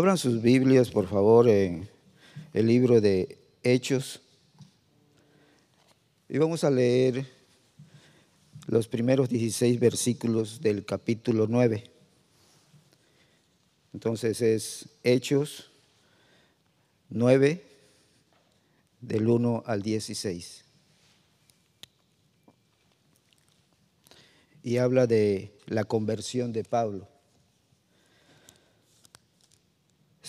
Abran sus Biblias, por favor, en el libro de Hechos. Y vamos a leer los primeros 16 versículos del capítulo 9. Entonces es Hechos 9, del 1 al 16. Y habla de la conversión de Pablo.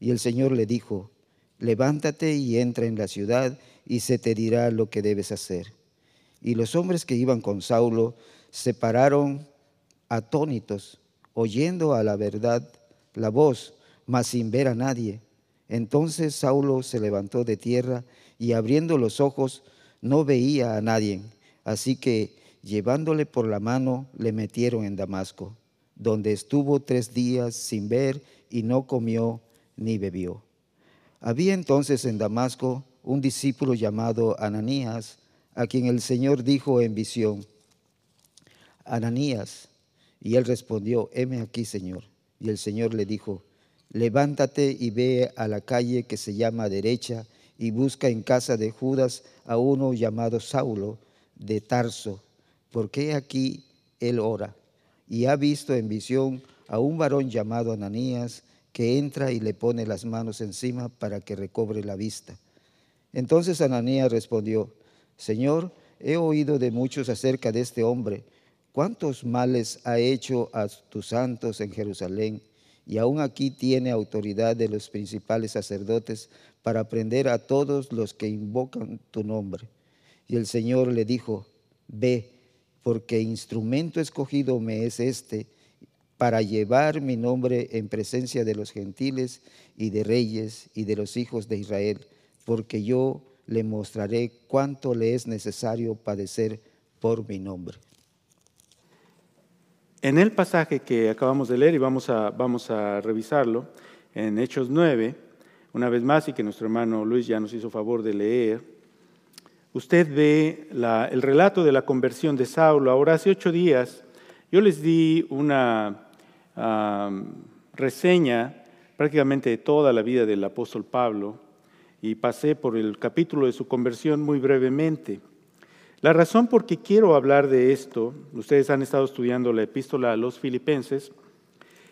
Y el Señor le dijo, levántate y entra en la ciudad y se te dirá lo que debes hacer. Y los hombres que iban con Saulo se pararon atónitos oyendo a la verdad la voz, mas sin ver a nadie. Entonces Saulo se levantó de tierra y abriendo los ojos no veía a nadie. Así que llevándole por la mano le metieron en Damasco, donde estuvo tres días sin ver y no comió ni bebió. Había entonces en Damasco un discípulo llamado Ananías, a quien el Señor dijo en visión, Ananías, y él respondió, heme aquí, Señor. Y el Señor le dijo, levántate y ve a la calle que se llama derecha y busca en casa de Judas a uno llamado Saulo de Tarso, porque aquí él ora. Y ha visto en visión a un varón llamado Ananías que entra y le pone las manos encima para que recobre la vista. Entonces Ananías respondió, Señor, he oído de muchos acerca de este hombre cuántos males ha hecho a tus santos en Jerusalén, y aún aquí tiene autoridad de los principales sacerdotes para prender a todos los que invocan tu nombre. Y el Señor le dijo, ve, porque instrumento escogido me es este para llevar mi nombre en presencia de los gentiles y de reyes y de los hijos de Israel, porque yo le mostraré cuánto le es necesario padecer por mi nombre. En el pasaje que acabamos de leer y vamos a, vamos a revisarlo, en Hechos 9, una vez más y que nuestro hermano Luis ya nos hizo favor de leer, usted ve el relato de la conversión de Saulo. Ahora, hace ocho días yo les di una reseña prácticamente toda la vida del apóstol Pablo y pasé por el capítulo de su conversión muy brevemente. La razón por qué quiero hablar de esto, ustedes han estado estudiando la epístola a los filipenses,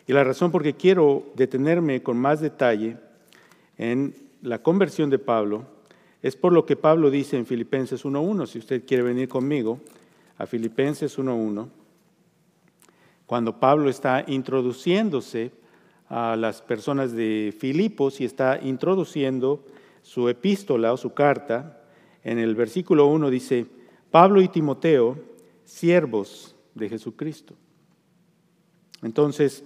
y la razón por qué quiero detenerme con más detalle en la conversión de Pablo, es por lo que Pablo dice en Filipenses 1.1. Si usted quiere venir conmigo a Filipenses 1.1, cuando Pablo está introduciéndose a las personas de Filipos y está introduciendo su epístola o su carta, en el versículo 1 dice, Pablo y Timoteo, siervos de Jesucristo. Entonces,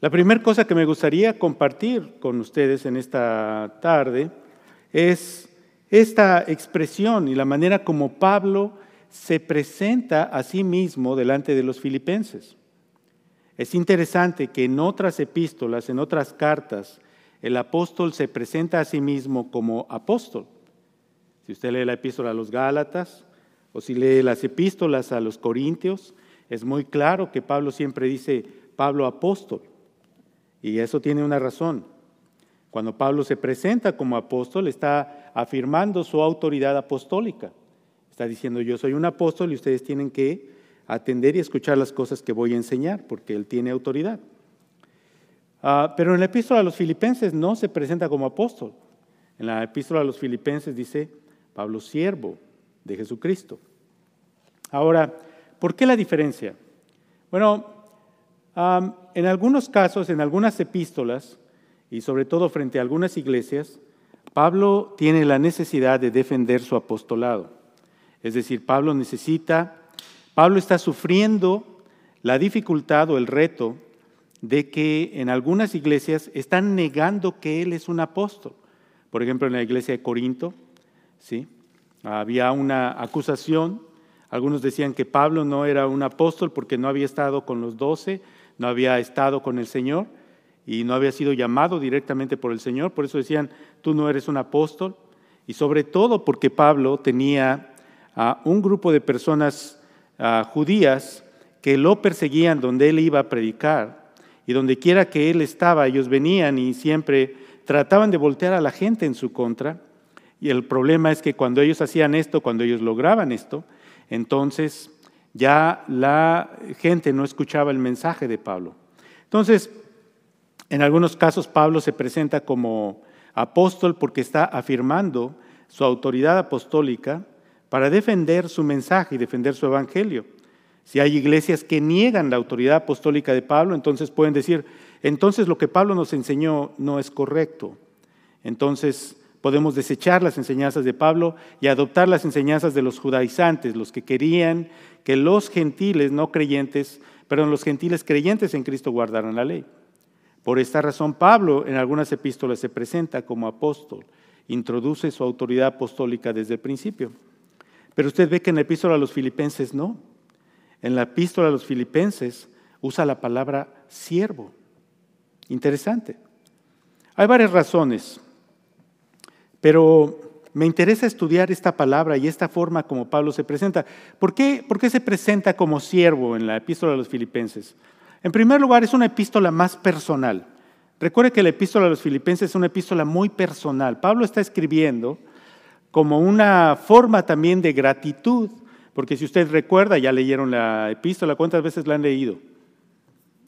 la primera cosa que me gustaría compartir con ustedes en esta tarde es esta expresión y la manera como Pablo se presenta a sí mismo delante de los filipenses. Es interesante que en otras epístolas, en otras cartas, el apóstol se presenta a sí mismo como apóstol. Si usted lee la epístola a los Gálatas o si lee las epístolas a los Corintios, es muy claro que Pablo siempre dice Pablo apóstol. Y eso tiene una razón. Cuando Pablo se presenta como apóstol, está afirmando su autoridad apostólica. Está diciendo, yo soy un apóstol y ustedes tienen que atender y escuchar las cosas que voy a enseñar, porque él tiene autoridad. Ah, pero en la epístola a los filipenses no se presenta como apóstol. En la epístola a los filipenses dice Pablo siervo de Jesucristo. Ahora, ¿por qué la diferencia? Bueno, en algunos casos, en algunas epístolas, y sobre todo frente a algunas iglesias, Pablo tiene la necesidad de defender su apostolado. Es decir, Pablo necesita, Pablo está sufriendo la dificultad o el reto de que en algunas iglesias están negando que él es un apóstol. Por ejemplo, en la iglesia de Corinto, ¿sí? había una acusación. Algunos decían que Pablo no era un apóstol porque no había estado con los doce, no había estado con el Señor y no había sido llamado directamente por el Señor. Por eso decían, tú no eres un apóstol. Y sobre todo porque Pablo tenía a un grupo de personas judías que lo perseguían donde él iba a predicar. Y donde quiera que él estaba, ellos venían y siempre trataban de voltear a la gente en su contra. Y el problema es que cuando ellos hacían esto, cuando ellos lograban esto, entonces ya la gente no escuchaba el mensaje de Pablo. Entonces, en algunos casos Pablo se presenta como apóstol porque está afirmando su autoridad apostólica para defender su mensaje y defender su evangelio. Si hay iglesias que niegan la autoridad apostólica de Pablo, entonces pueden decir, entonces lo que Pablo nos enseñó no es correcto. Entonces podemos desechar las enseñanzas de Pablo y adoptar las enseñanzas de los judaizantes, los que querían que los gentiles no creyentes, perdón, los gentiles creyentes en Cristo guardaran la ley. Por esta razón Pablo en algunas epístolas se presenta como apóstol, introduce su autoridad apostólica desde el principio. Pero usted ve que en la epístola a los filipenses no. En la epístola a los filipenses usa la palabra siervo. Interesante. Hay varias razones, pero me interesa estudiar esta palabra y esta forma como Pablo se presenta. ¿Por qué, ¿Por qué se presenta como siervo en la epístola a los filipenses? En primer lugar, es una epístola más personal. Recuerde que la epístola a los filipenses es una epístola muy personal. Pablo está escribiendo como una forma también de gratitud porque si usted recuerda, ya leyeron la epístola, ¿cuántas veces la han leído?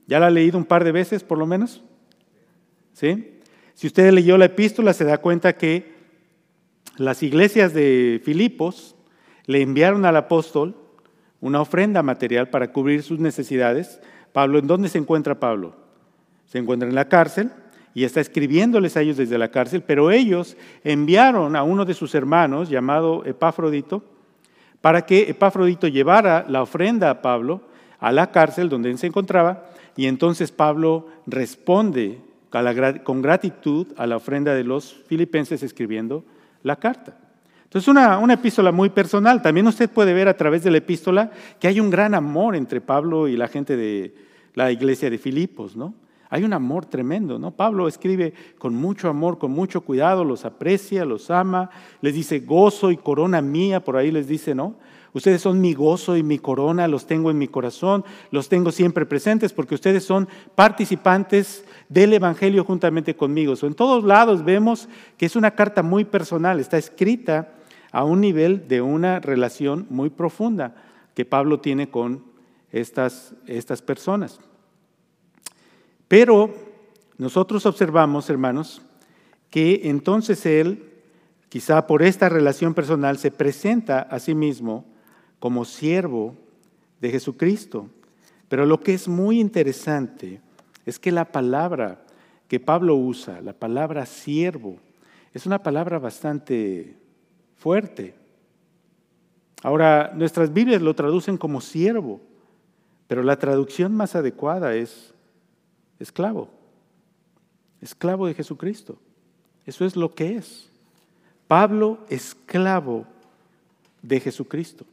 ¿Ya la ha leído un par de veces por lo menos? ¿Sí? Si usted leyó la epístola, se da cuenta que las iglesias de Filipos le enviaron al apóstol una ofrenda material para cubrir sus necesidades. Pablo, ¿en dónde se encuentra Pablo? Se encuentra en la cárcel y está escribiéndoles a ellos desde la cárcel, pero ellos enviaron a uno de sus hermanos llamado Epafrodito, para que Epafrodito llevara la ofrenda a Pablo a la cárcel donde él se encontraba y entonces Pablo responde con gratitud a la ofrenda de los filipenses escribiendo la carta. Entonces, una, una epístola muy personal. También usted puede ver a través de la epístola que hay un gran amor entre Pablo y la gente de la iglesia de Filipos, ¿no? Hay un amor tremendo, ¿no? Pablo escribe con mucho amor, con mucho cuidado, los aprecia, los ama, les dice gozo y corona mía, por ahí les dice, ¿no? Ustedes son mi gozo y mi corona, los tengo en mi corazón, los tengo siempre presentes porque ustedes son participantes del Evangelio juntamente conmigo. en todos lados vemos que es una carta muy personal, está escrita a un nivel de una relación muy profunda que Pablo tiene con estas, estas personas. Pero nosotros observamos, hermanos, que entonces él, quizá por esta relación personal, se presenta a sí mismo como siervo de Jesucristo. Pero lo que es muy interesante es que la palabra que Pablo usa, la palabra siervo, es una palabra bastante fuerte. Ahora, nuestras Biblias lo traducen como siervo, pero la traducción más adecuada es esclavo, esclavo de Jesucristo. Eso es lo que es. Pablo, esclavo de Jesucristo.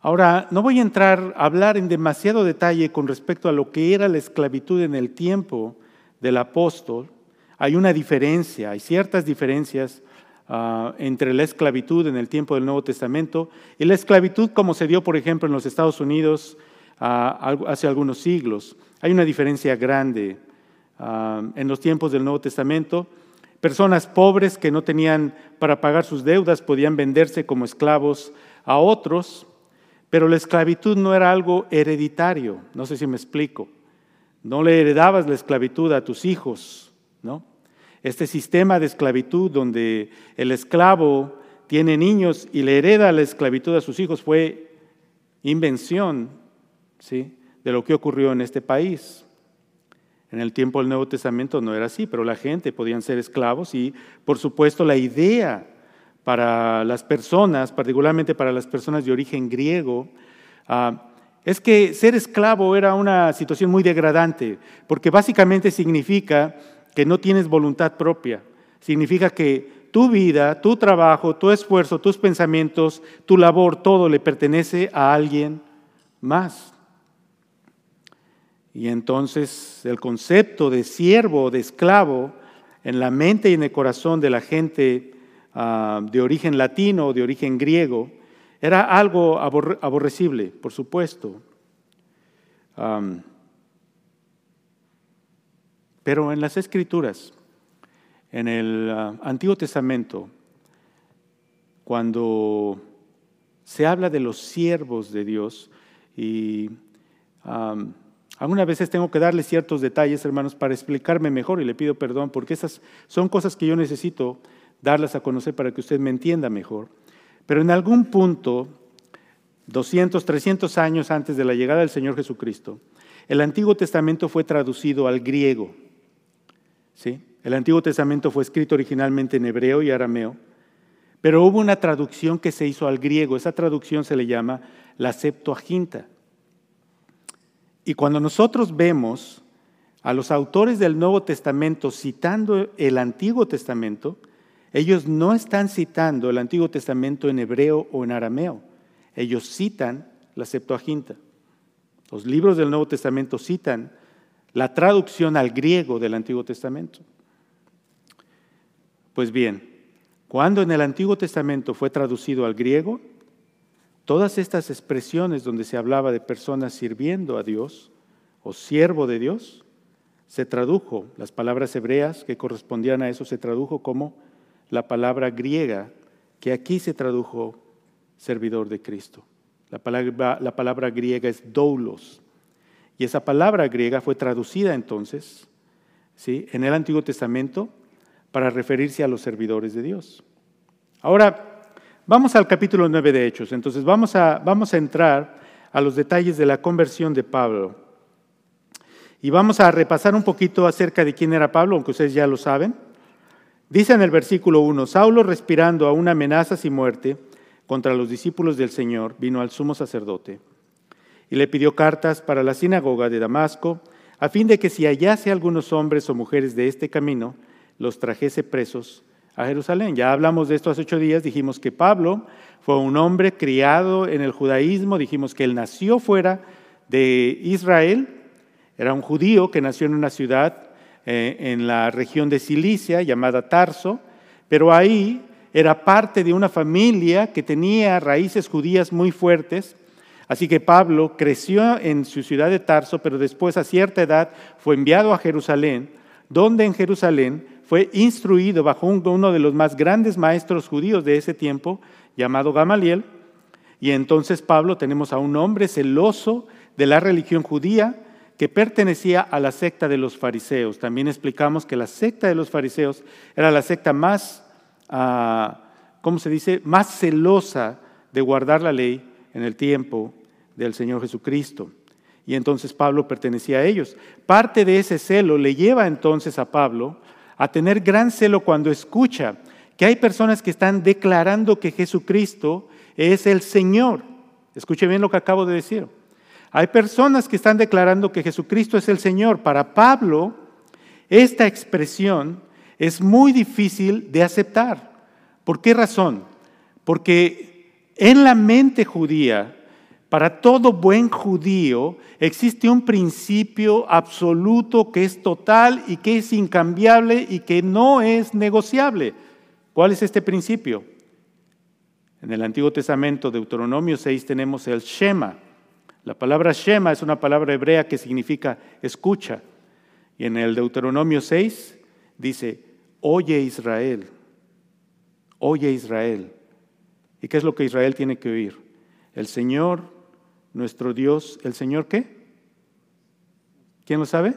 Ahora, no voy a entrar a hablar en demasiado detalle con respecto a lo que era la esclavitud en el tiempo del apóstol. Hay una diferencia, hay ciertas diferencias ah, entre la esclavitud en el tiempo del Nuevo Testamento y la esclavitud como se dio, por ejemplo, en los Estados Unidos ah, hace algunos siglos. Hay una diferencia grande ah, en los tiempos del Nuevo Testamento. Personas pobres que no tenían para pagar sus deudas podían venderse como esclavos a otros, pero la esclavitud no era algo hereditario, no sé si me explico. No le heredabas la esclavitud a tus hijos, ¿no? Este sistema de esclavitud donde el esclavo tiene niños y le hereda la esclavitud a sus hijos fue invención ¿sí? De lo que ocurrió en este país. En el tiempo del Nuevo Testamento no era así, pero la gente podían ser esclavos y por supuesto la idea para las personas, particularmente para las personas de origen griego, ah, es que ser esclavo era una situación muy degradante, porque básicamente significa que no tienes voluntad propia. Significa que tu vida, tu trabajo, tu esfuerzo, tus pensamientos, tu labor, todo le pertenece a alguien más. Y entonces el concepto de siervo, de esclavo, en la mente y en el corazón de la gente ah, de origen latino o de origen griego, era algo aborrecible, por supuesto. pero en las escrituras, en el ah, Antiguo Testamento, cuando se habla de los siervos de Dios, y algunas veces tengo que darle ciertos detalles, hermanos, para explicarme mejor, y le pido perdón, porque esas son cosas que yo necesito darlas a conocer para que usted me entienda mejor. Pero en algún punto, 200, 300 años antes de la llegada del Señor Jesucristo, el Antiguo Testamento fue traducido al griego. ¿sí? El Antiguo Testamento fue escrito originalmente en hebreo y arameo, pero hubo una traducción que se hizo al griego. Esa traducción se le llama la Septuaginta. Y cuando nosotros vemos a los autores del Nuevo Testamento citando el Antiguo Testamento, ellos no están citando el Antiguo Testamento en hebreo o en arameo. Ellos citan la Septuaginta. Los libros del Nuevo Testamento citan la traducción al griego del Antiguo Testamento. Pues bien, cuando en el Antiguo Testamento fue traducido al griego, todas estas expresiones donde se hablaba de personas sirviendo a Dios o siervo de Dios, se tradujo, las palabras hebreas que correspondían a eso se tradujo como la palabra griega, que aquí se tradujo servidor de Cristo. La palabra, la palabra griega es doulos. Y esa palabra griega fue traducida entonces ¿sí? en el Antiguo Testamento para referirse a los servidores de Dios. Ahora, vamos al capítulo 9 de Hechos. Entonces, vamos a, vamos a entrar a los detalles de la conversión de Pablo. Y vamos a repasar un poquito acerca de quién era Pablo, aunque ustedes ya lo saben. Dice en el versículo 1, Saulo respirando aún amenazas y muerte contra los discípulos del Señor, vino al sumo sacerdote y le pidió cartas para la sinagoga de Damasco, a fin de que si hallase algunos hombres o mujeres de este camino, los trajese presos a Jerusalén. Ya hablamos de esto hace ocho días, dijimos que Pablo fue un hombre criado en el judaísmo, dijimos que él nació fuera de Israel, era un judío que nació en una ciudad eh, en la región de Cilicia llamada Tarso, pero ahí era parte de una familia que tenía raíces judías muy fuertes. Así que Pablo creció en su ciudad de Tarso, pero después a cierta edad fue enviado a Jerusalén, donde en Jerusalén fue instruido bajo uno de los más grandes maestros judíos de ese tiempo, llamado Gamaliel. Y entonces Pablo tenemos a un hombre celoso de la religión judía que pertenecía a la secta de los fariseos. También explicamos que la secta de los fariseos era la secta más, uh, ¿cómo se dice?, más celosa de guardar la ley en el tiempo del Señor Jesucristo. Y entonces Pablo pertenecía a ellos. Parte de ese celo le lleva entonces a Pablo a tener gran celo cuando escucha que hay personas que están declarando que Jesucristo es el Señor. Escuche bien lo que acabo de decir. Hay personas que están declarando que Jesucristo es el Señor. Para Pablo, esta expresión es muy difícil de aceptar. ¿Por qué razón? Porque en la mente judía, para todo buen judío existe un principio absoluto que es total y que es incambiable y que no es negociable. ¿Cuál es este principio? En el Antiguo Testamento, Deuteronomio 6, tenemos el Shema. La palabra Shema es una palabra hebrea que significa escucha. Y en el Deuteronomio 6 dice, oye Israel, oye Israel. ¿Y qué es lo que Israel tiene que oír? El Señor nuestro Dios, el Señor qué? ¿Quién lo sabe?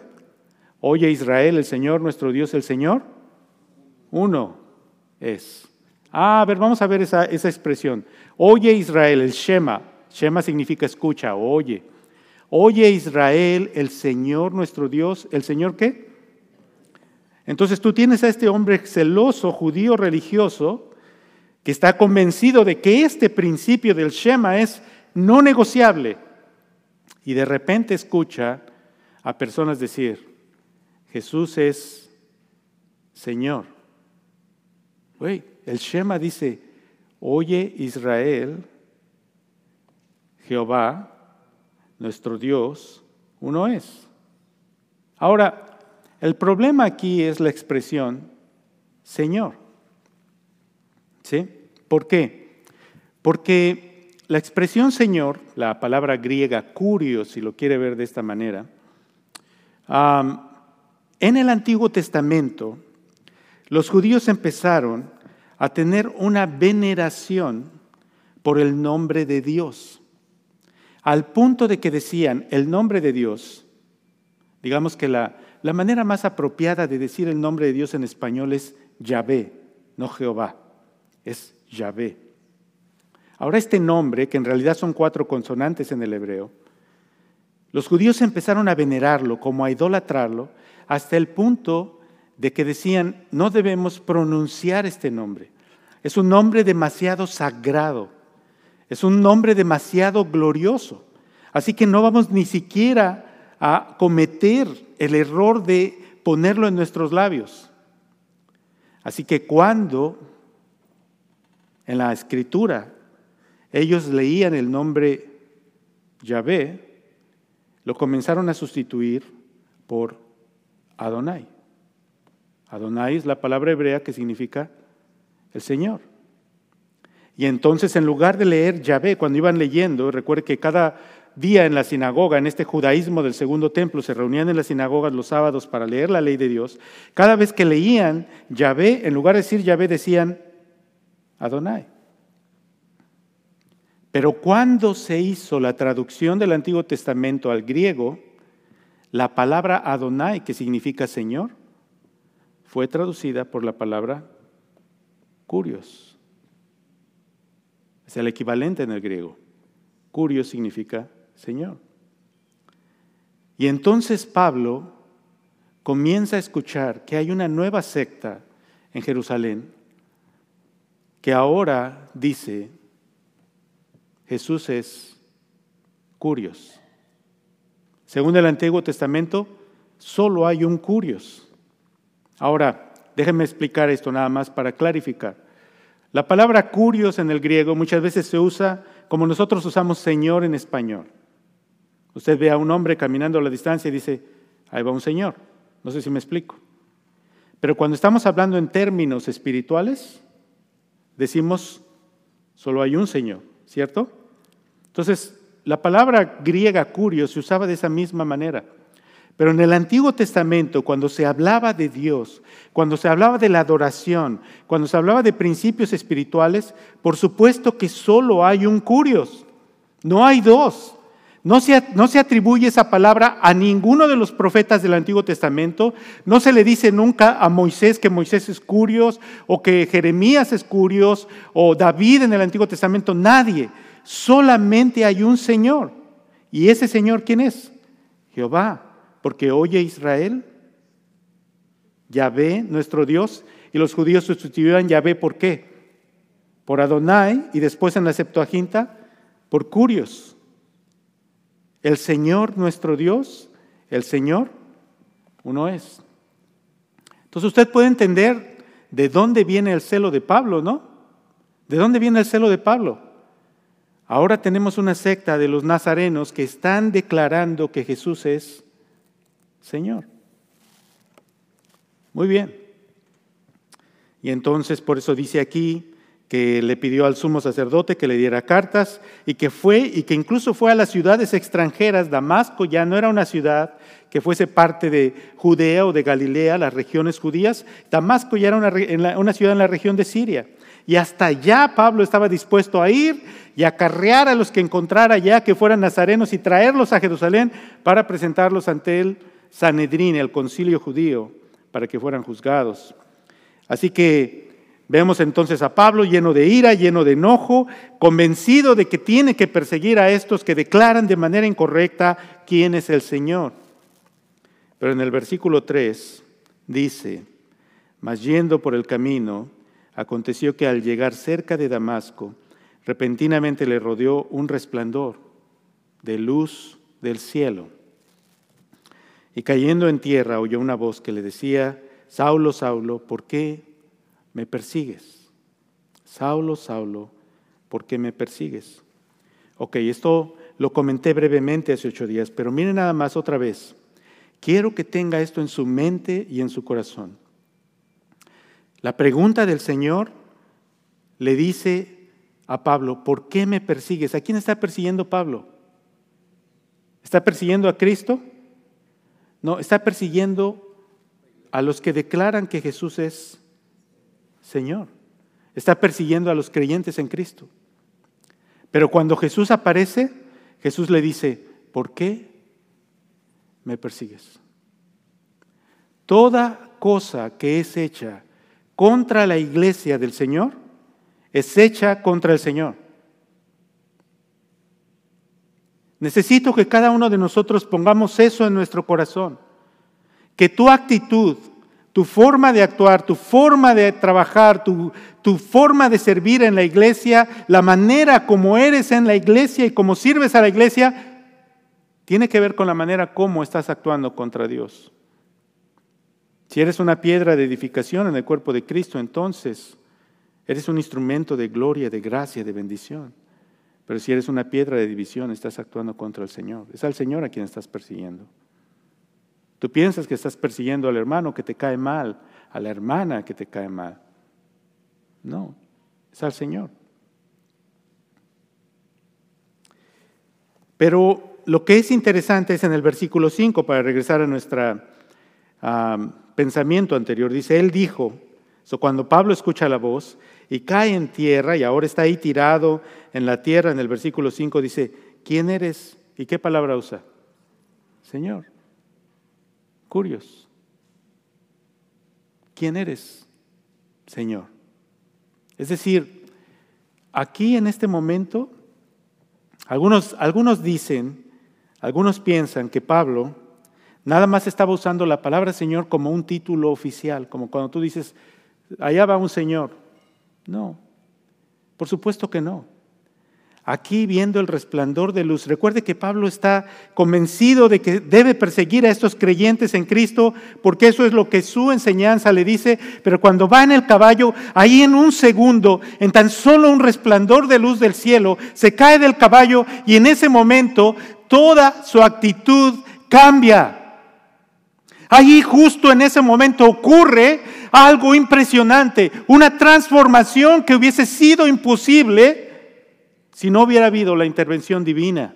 Oye Israel, el Señor, nuestro Dios, el Señor, uno es. Ah, a ver, vamos a ver esa, esa expresión. Oye Israel, el Shema. Shema significa escucha, oye. Oye Israel, el Señor nuestro Dios. ¿El Señor qué? Entonces tú tienes a este hombre celoso, judío religioso, que está convencido de que este principio del Shema es no negociable. Y de repente escucha a personas decir, Jesús es Señor. el Shema dice, oye Israel, Jehová, nuestro Dios, uno es. Ahora, el problema aquí es la expresión Señor. ¿Sí? ¿Por qué? Porque la expresión Señor, la palabra griega curio, si lo quiere ver de esta manera, en el Antiguo Testamento, los judíos empezaron a tener una veneración por el nombre de Dios, al punto de que decían el nombre de Dios, digamos que la, la manera más apropiada de decir el nombre de Dios en español es Yahvé, no Jehová, es Yahvé. Ahora este nombre, que en realidad son cuatro consonantes en el hebreo, los judíos empezaron a venerarlo, como a idolatrarlo, hasta el punto de que decían, no debemos pronunciar este nombre. Es un nombre demasiado sagrado, es un nombre demasiado glorioso. Así que no vamos ni siquiera a cometer el error de ponerlo en nuestros labios. Así que cuando en la escritura ellos leían el nombre Yahvé, lo comenzaron a sustituir por Adonai. Adonai es la palabra hebrea que significa el Señor. Y entonces en lugar de leer Yahvé, cuando iban leyendo, recuerde que cada día en la sinagoga, en este judaísmo del segundo templo, se reunían en las sinagogas los sábados para leer la ley de Dios, cada vez que leían Yahvé, en lugar de decir Yahvé, decían Adonai. Pero cuando se hizo la traducción del Antiguo Testamento al griego, la palabra Adonai, que significa Señor, fue traducida por la palabra Curios. Es el equivalente en el griego. Curios significa Señor. Y entonces Pablo comienza a escuchar que hay una nueva secta en Jerusalén que ahora dice, Jesús es curios. Según el Antiguo Testamento, solo hay un curios. Ahora, déjenme explicar esto nada más para clarificar. La palabra curios en el griego muchas veces se usa como nosotros usamos Señor en español. Usted ve a un hombre caminando a la distancia y dice, ahí va un Señor. No sé si me explico. Pero cuando estamos hablando en términos espirituales, decimos, solo hay un Señor. ¿Cierto? Entonces, la palabra griega curio se usaba de esa misma manera. Pero en el Antiguo Testamento, cuando se hablaba de Dios, cuando se hablaba de la adoración, cuando se hablaba de principios espirituales, por supuesto que solo hay un curios, no hay dos. No se, no se, atribuye esa palabra a ninguno de los profetas del Antiguo Testamento. No se le dice nunca a Moisés que Moisés es curios o que Jeremías es curios o David en el Antiguo Testamento. Nadie. Solamente hay un Señor. ¿Y ese Señor quién es? Jehová. Porque oye Israel, Yahvé, nuestro Dios, y los judíos sustituyeron Yahvé por qué? Por Adonai y después en la Septuaginta por curios. El Señor nuestro Dios, el Señor, uno es. Entonces usted puede entender de dónde viene el celo de Pablo, ¿no? ¿De dónde viene el celo de Pablo? Ahora tenemos una secta de los nazarenos que están declarando que Jesús es Señor. Muy bien. Y entonces por eso dice aquí, que le pidió al sumo sacerdote que le diera cartas y que fue y que incluso fue a las ciudades extranjeras. Damasco ya no era una ciudad que fuese parte de Judea o de Galilea, las regiones judías. Damasco ya era una, una ciudad en la región de Siria. Y hasta allá Pablo estaba dispuesto a ir y acarrear a los que encontrara allá que fueran nazarenos y traerlos a Jerusalén para presentarlos ante el Sanedrín, el concilio judío, para que fueran juzgados. Así que vemos entonces a Pablo lleno de ira, lleno de enojo, convencido de que tiene que perseguir a estos que declaran de manera incorrecta quién es el Señor. Pero en el versículo 3 dice, mas yendo por el camino, aconteció que al llegar cerca de Damasco, repentinamente le rodeó un resplandor de luz del cielo. Y cayendo en tierra oyó una voz que le decía, Saulo, Saulo, ¿por qué me persigues? Saulo, Saulo, ¿por qué me persigues? Ok, esto lo comenté brevemente hace ocho días, pero miren nada más otra vez. Quiero que tenga esto en su mente y en su corazón. La pregunta del Señor le dice a Pablo, ¿por qué me persigues? ¿A quién está persiguiendo Pablo? ¿Está persiguiendo a Cristo? No, está persiguiendo a los que declaran que Jesús es Señor. Está persiguiendo a los creyentes en Cristo. Pero cuando Jesús aparece, Jesús le dice, ¿por qué me persigues? Toda cosa que es hecha contra la iglesia del Señor es hecha contra el Señor. Necesito que cada uno de nosotros pongamos eso en nuestro corazón. Que tu actitud, tu forma de actuar, tu forma de trabajar, tu, tu, forma de servir en la iglesia, la manera como eres en la iglesia y como sirves a la iglesia, tiene que ver con la manera como estás actuando contra Dios. Si eres una piedra de edificación en el cuerpo de Cristo, entonces eres un instrumento de gloria, de gracia, de bendición. Pero si eres una piedra de división, estás actuando contra el Señor. Es al Señor a quien estás persiguiendo. Tú piensas que estás persiguiendo al hermano que te cae mal, a la hermana que te cae mal. No, es al Señor. Pero lo que es interesante es en el versículo 5, para regresar a nuestro pensamiento anterior, dice, Él dijo, cuando Pablo escucha la voz y cae en tierra y ahora está ahí tirado en la tierra, en el versículo 5 dice, ¿quién eres? ¿Y qué palabra usa? Señor. Curios. ¿Quién eres, Señor? Es decir, aquí en este momento, algunos, algunos dicen, algunos piensan que Pablo nada más estaba usando la palabra Señor como un título oficial, como cuando tú dices, allá va un Señor. No, por supuesto que no. Aquí viendo el resplandor de luz, recuerde que Pablo está convencido de que debe perseguir a estos creyentes en Cristo, porque eso es lo que su enseñanza le dice, pero cuando va en el caballo, ahí en un segundo, en tan solo un resplandor de luz del cielo, se cae del caballo y en ese momento toda su actitud cambia. Allí justo en ese momento ocurre algo impresionante, una transformación que hubiese sido imposible si no hubiera habido la intervención divina.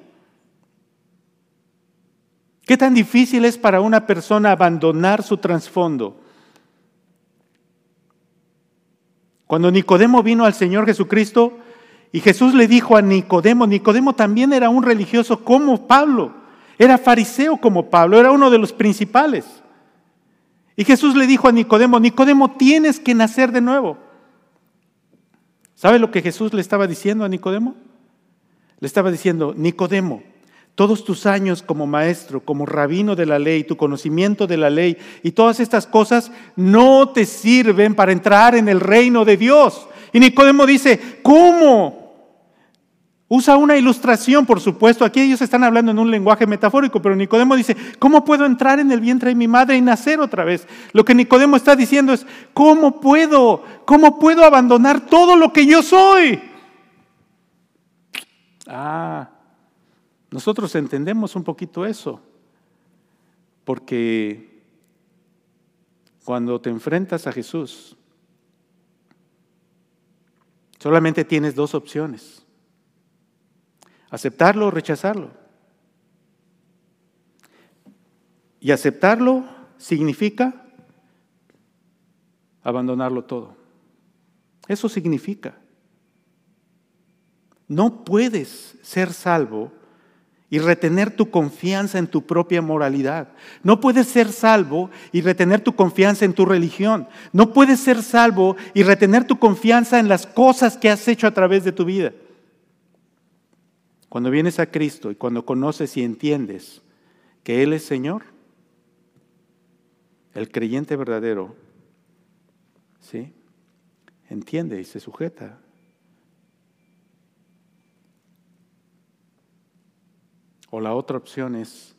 ¿Qué tan difícil es para una persona abandonar su trasfondo? Cuando Nicodemo vino al Señor Jesucristo y Jesús le dijo a Nicodemo, Nicodemo también era un religioso como Pablo, era fariseo como Pablo, era uno de los principales. Y Jesús le dijo a Nicodemo, Nicodemo, tienes que nacer de nuevo. ¿Sabe lo que Jesús le estaba diciendo a Nicodemo? Le estaba diciendo, Nicodemo, todos tus años como maestro, como rabino de la ley, tu conocimiento de la ley y todas estas cosas no te sirven para entrar en el reino de Dios. Y Nicodemo dice, ¿cómo? Usa una ilustración, por supuesto. Aquí ellos están hablando en un lenguaje metafórico, pero Nicodemo dice, ¿cómo puedo entrar en el vientre de mi madre y nacer otra vez? Lo que Nicodemo está diciendo es, ¿cómo puedo? ¿Cómo puedo abandonar todo lo que yo soy? Ah, nosotros entendemos un poquito eso, porque cuando te enfrentas a Jesús, solamente tienes dos opciones Aceptarlo o rechazarlo. Y aceptarlo significa abandonarlo todo. Eso significa. No puedes ser salvo y retener tu confianza en tu propia moralidad. No puedes ser salvo y retener tu confianza en tu religión. No puedes ser salvo y retener tu confianza en las cosas que has hecho a través de tu vida. Cuando vienes a Cristo y cuando conoces y entiendes que Él es Señor, el creyente verdadero, ¿sí? Entiende y se sujeta O la otra opción es,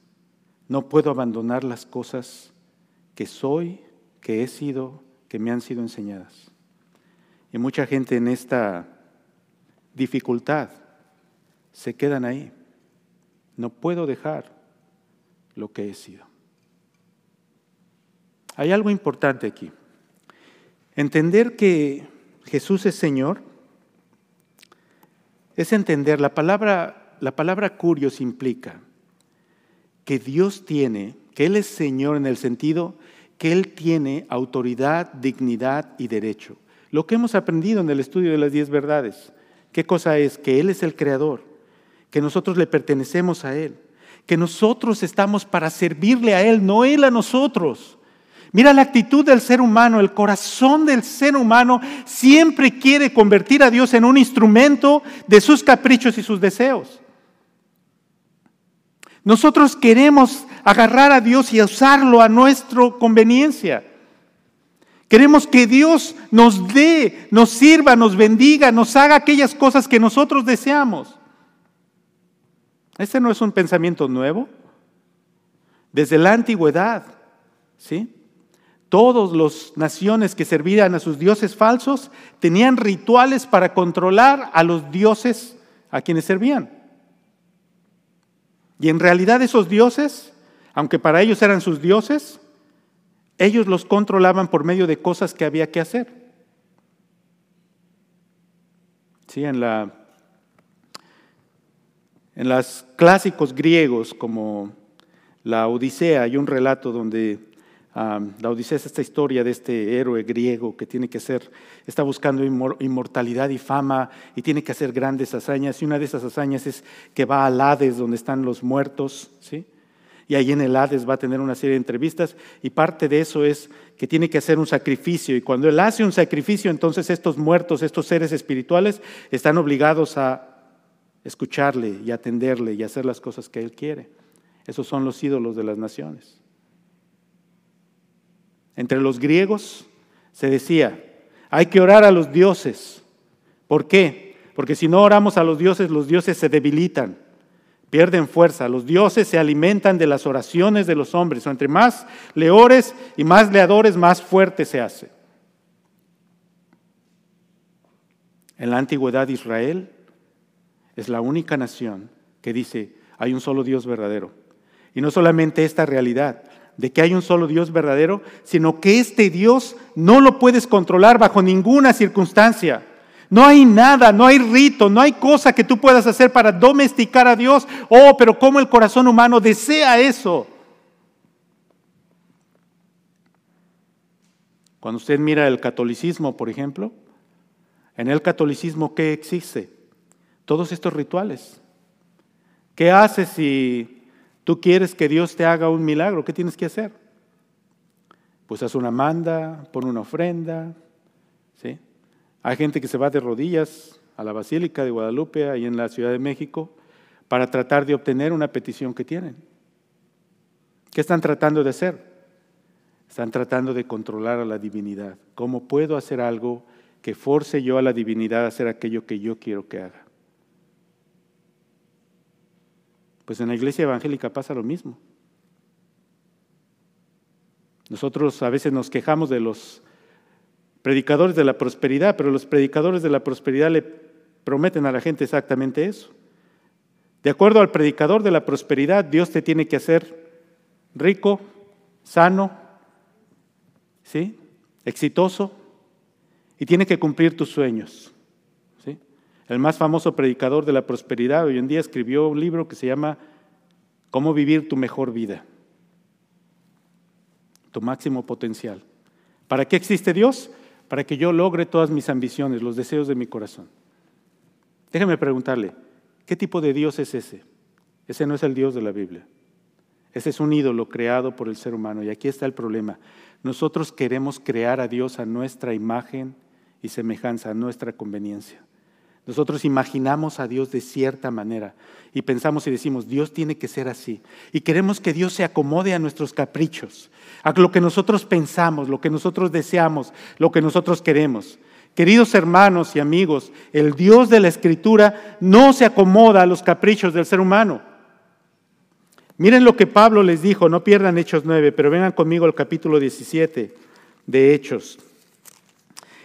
no puedo abandonar las cosas que soy, que he sido, que me han sido enseñadas. Y mucha gente en esta dificultad se quedan ahí. No puedo dejar lo que he sido. Hay algo importante aquí. Entender que Jesús es Señor es entender la palabra la palabra curios implica que Dios tiene, que Él es Señor en el sentido que Él tiene autoridad, dignidad y derecho. Lo que hemos aprendido en el estudio de las diez verdades. ¿Qué cosa es? Que Él es el creador, que nosotros le pertenecemos a Él, que nosotros estamos para servirle a Él, no Él a nosotros. Mira la actitud del ser humano, el corazón del ser humano siempre quiere convertir a Dios en un instrumento de sus caprichos y sus deseos. Nosotros queremos agarrar a Dios y usarlo a nuestra conveniencia. Queremos que Dios nos dé, nos sirva, nos bendiga, nos haga aquellas cosas que nosotros deseamos. Este no es un pensamiento nuevo. Desde la antigüedad, ¿sí? Todas las naciones que servían a sus dioses falsos tenían rituales para controlar a los dioses a quienes servían. Y en realidad esos dioses, aunque para ellos eran sus dioses, ellos los controlaban por medio de cosas que había que hacer. Sí, en, la, en los clásicos griegos como la Odisea hay un relato donde la Odisea es esta historia de este héroe griego que tiene que ser, está buscando inmortalidad y fama y tiene que hacer grandes hazañas. Y una de esas hazañas es que va al Hades, donde están los muertos, ¿sí? Y ahí en el Hades va a tener una serie de entrevistas y parte de eso es que tiene que hacer un sacrificio. Y cuando él hace un sacrificio, entonces estos muertos, estos seres espirituales, están obligados a escucharle y atenderle y hacer las cosas que él quiere. Esos son los ídolos de las naciones. Entre los griegos se decía, hay que orar a los dioses. ¿Por qué? Porque si no oramos a los dioses, los dioses se debilitan, pierden fuerza. Los dioses se alimentan de las oraciones de los hombres. O entre más le ores y más le adores, más fuerte se hace. En la antigüedad Israel es la única nación que dice, hay un solo Dios verdadero. Y no solamente esta realidad, de que hay un solo Dios verdadero, sino que este Dios no lo puedes controlar bajo ninguna circunstancia. No hay nada, no hay rito, no hay cosa que tú puedas hacer para domesticar a Dios. Oh, pero cómo el corazón humano desea eso. Cuando usted mira el catolicismo, por ejemplo, en el catolicismo, ¿qué existe? Todos estos rituales. ¿Qué hace si Tú quieres que Dios te haga un milagro, ¿qué tienes que hacer? Pues haz una manda, pon una ofrenda. ¿sí? Hay gente que se va de rodillas a la Basílica de Guadalupe, ahí en la Ciudad de México, para tratar de obtener una petición que tienen. ¿Qué están tratando de hacer? Están tratando de controlar a la divinidad. ¿Cómo puedo hacer algo que force yo a la divinidad a hacer aquello que yo quiero que haga? Pues en la iglesia evangélica pasa lo mismo. Nosotros a veces nos quejamos de los predicadores de la prosperidad, pero los predicadores de la prosperidad le prometen a la gente exactamente eso. De acuerdo al predicador de la prosperidad, Dios te tiene que hacer rico, sano, ¿sí? exitoso y tiene que cumplir tus sueños el más famoso predicador de la prosperidad, hoy en día escribió un libro que se llama Cómo vivir tu mejor vida, tu máximo potencial. ¿Para qué existe Dios? Para que yo logre todas mis ambiciones, los deseos de mi corazón. Déjeme preguntarle, ¿qué tipo de Dios es ese? Ese no es el Dios de la Biblia. Ese es un ídolo creado por el ser humano. Y aquí está el problema. Nosotros queremos crear a Dios a nuestra imagen y semejanza, a nuestra conveniencia. Nosotros imaginamos a Dios de cierta manera y pensamos y decimos, Dios tiene que ser así. Y queremos que Dios se acomode a nuestros caprichos, a lo que nosotros pensamos, lo que nosotros deseamos, lo que nosotros queremos. Queridos hermanos y amigos, el Dios de la Escritura no se acomoda a los caprichos del ser humano. Miren lo que Pablo les dijo, no pierdan Hechos 9, pero vengan conmigo al capítulo 17 de Hechos.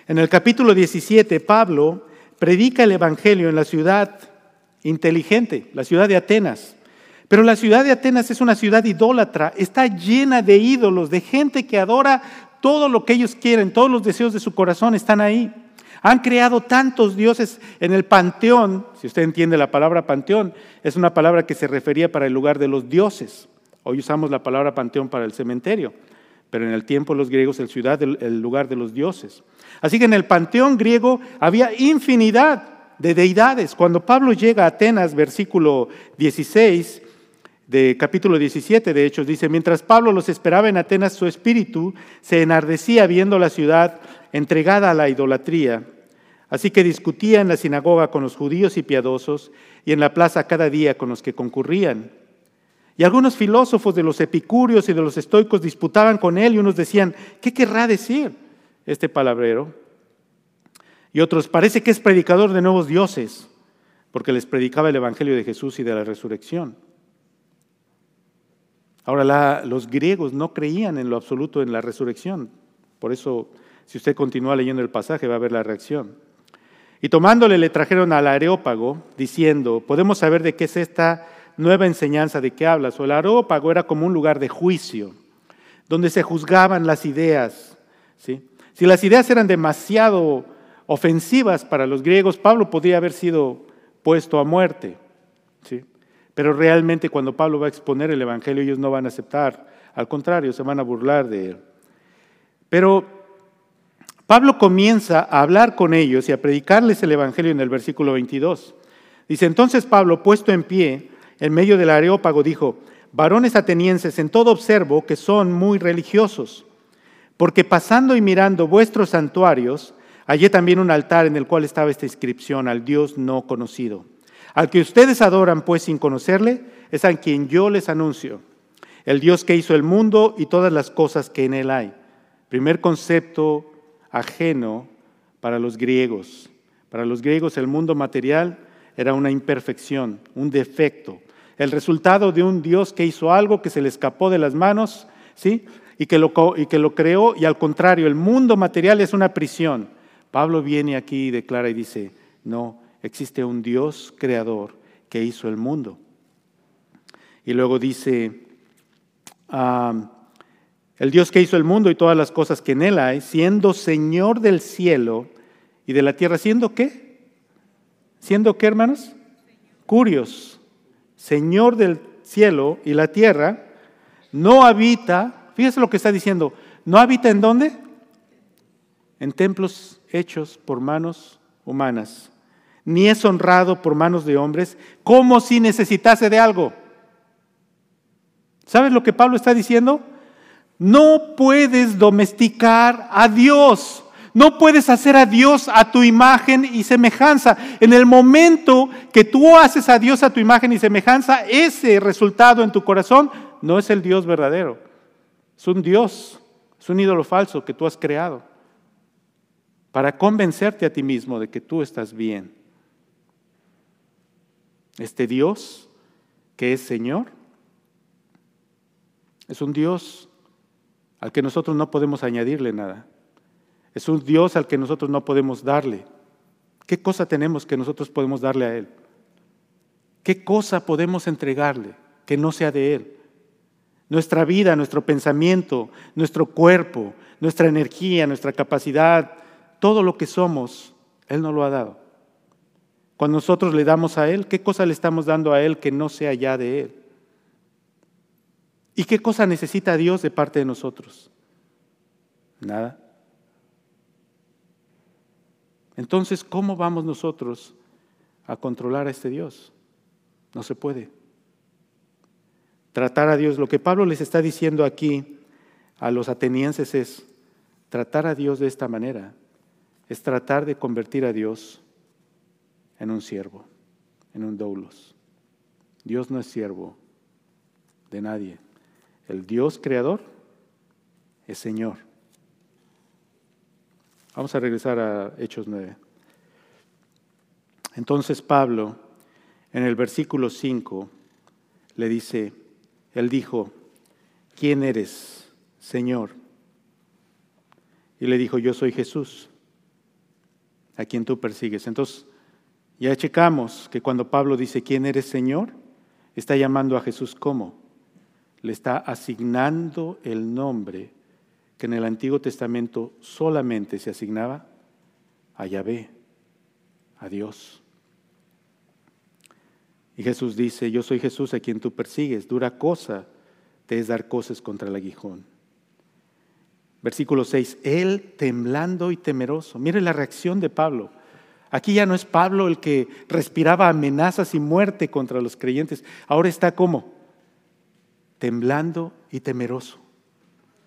En el capítulo 17, Pablo predica el Evangelio en la ciudad inteligente, la ciudad de Atenas. Pero la ciudad de Atenas es una ciudad idólatra, está llena de ídolos, de gente que adora todo lo que ellos quieren, todos los deseos de su corazón están ahí. Han creado tantos dioses en el panteón, si usted entiende la palabra panteón, es una palabra que se refería para el lugar de los dioses. Hoy usamos la palabra panteón para el cementerio, pero en el tiempo los griegos el ciudad, el lugar de los dioses. Así que en el panteón griego había infinidad de deidades. Cuando Pablo llega a Atenas, versículo 16 de capítulo 17 de Hechos, dice, mientras Pablo los esperaba en Atenas, su espíritu se enardecía viendo la ciudad entregada a la idolatría Así que discutía en la sinagoga con los judíos y piadosos y en la plaza cada día con los que concurrían. Y algunos filósofos de los epicúreos y de los estoicos disputaban con él y unos decían, ¿qué querrá decir este palabrero? Y otros, parece que es predicador de nuevos dioses, porque les predicaba el Evangelio de Jesús y de la resurrección. Ahora, los griegos no creían en lo absoluto en la resurrección. Por eso, si usted continúa leyendo el pasaje, va a ver la reacción. Y tomándole le trajeron al Areópago, diciendo, podemos saber de qué es esta nueva enseñanza de qué hablas. O el Areópago era como un lugar de juicio, donde se juzgaban las ideas. ¿sí? Si las ideas eran demasiado ofensivas para los griegos, Pablo podría haber sido puesto a muerte. ¿sí? Pero realmente cuando Pablo va a exponer el Evangelio, ellos no van a aceptar. Al contrario, se van a burlar de él. Pero Pablo comienza a hablar con ellos y a predicarles el Evangelio en el versículo 22. Dice, entonces Pablo, puesto en pie, en medio del areópago, dijo, varones atenienses, en todo observo que son muy religiosos, porque pasando y mirando vuestros santuarios, hallé también un altar en el cual estaba esta inscripción, al Dios no conocido. Al que ustedes adoran, pues sin conocerle, es a quien yo les anuncio, el Dios que hizo el mundo y todas las cosas que en él hay. Primer concepto ajeno para los griegos. Para los griegos el mundo material era una imperfección, un defecto, el resultado de un Dios que hizo algo que se le escapó de las manos, ¿sí? Y que lo, y que lo creó, y al contrario, el mundo material es una prisión. Pablo viene aquí y declara y dice, no, existe un Dios creador que hizo el mundo. Y luego dice, el Dios que hizo el mundo y todas las cosas que en él hay, siendo Señor del cielo y de la tierra, ¿siendo qué? ¿Siendo qué, hermanos? Curios. Señor del cielo y la tierra, no habita, fíjese lo que está diciendo, ¿no habita en dónde? En templos hechos por manos humanas, ni es honrado por manos de hombres, como si necesitase de algo. ¿Sabes lo que Pablo está diciendo? No puedes domesticar a Dios. No puedes hacer a Dios a tu imagen y semejanza. En el momento que tú haces a Dios a tu imagen y semejanza, ese resultado en tu corazón no es el Dios verdadero. Es un Dios, es un ídolo falso que tú has creado para convencerte a ti mismo de que tú estás bien. Este Dios que es Señor es un Dios al que nosotros no podemos añadirle nada. Es un Dios al que nosotros no podemos darle. ¿Qué cosa tenemos que nosotros podemos darle a Él? ¿Qué cosa podemos entregarle que no sea de Él? Nuestra vida, nuestro pensamiento, nuestro cuerpo, nuestra energía, nuestra capacidad, todo lo que somos, Él nos lo ha dado. Cuando nosotros le damos a Él, ¿qué cosa le estamos dando a Él que no sea ya de Él? ¿Y qué cosa necesita Dios de parte de nosotros? Nada. Entonces, ¿cómo vamos nosotros a controlar a este Dios? No se puede. Tratar a Dios. Lo que Pablo les está diciendo aquí a los atenienses es tratar a Dios de esta manera. Es tratar de convertir a Dios en un siervo, en un doulos. Dios no es siervo de nadie. El Dios creador es Señor. Vamos a regresar a Hechos 9. Entonces Pablo, en el versículo 5, le dice, él dijo, ¿quién eres, Señor? Y le dijo, yo soy Jesús, a quien tú persigues. Entonces, ya checamos que cuando Pablo dice, ¿quién eres, Señor? Está llamando a Jesús como. Le está asignando el nombre en el Antiguo Testamento solamente se asignaba a Yahvé, a Dios. Y Jesús dice, yo soy Jesús a quien tú persigues, dura cosa te es dar cosas contra el aguijón. Versículo 6, él temblando y temeroso. Mire la reacción de Pablo. Aquí ya no es Pablo el que respiraba amenazas y muerte contra los creyentes. Ahora está como temblando y temeroso.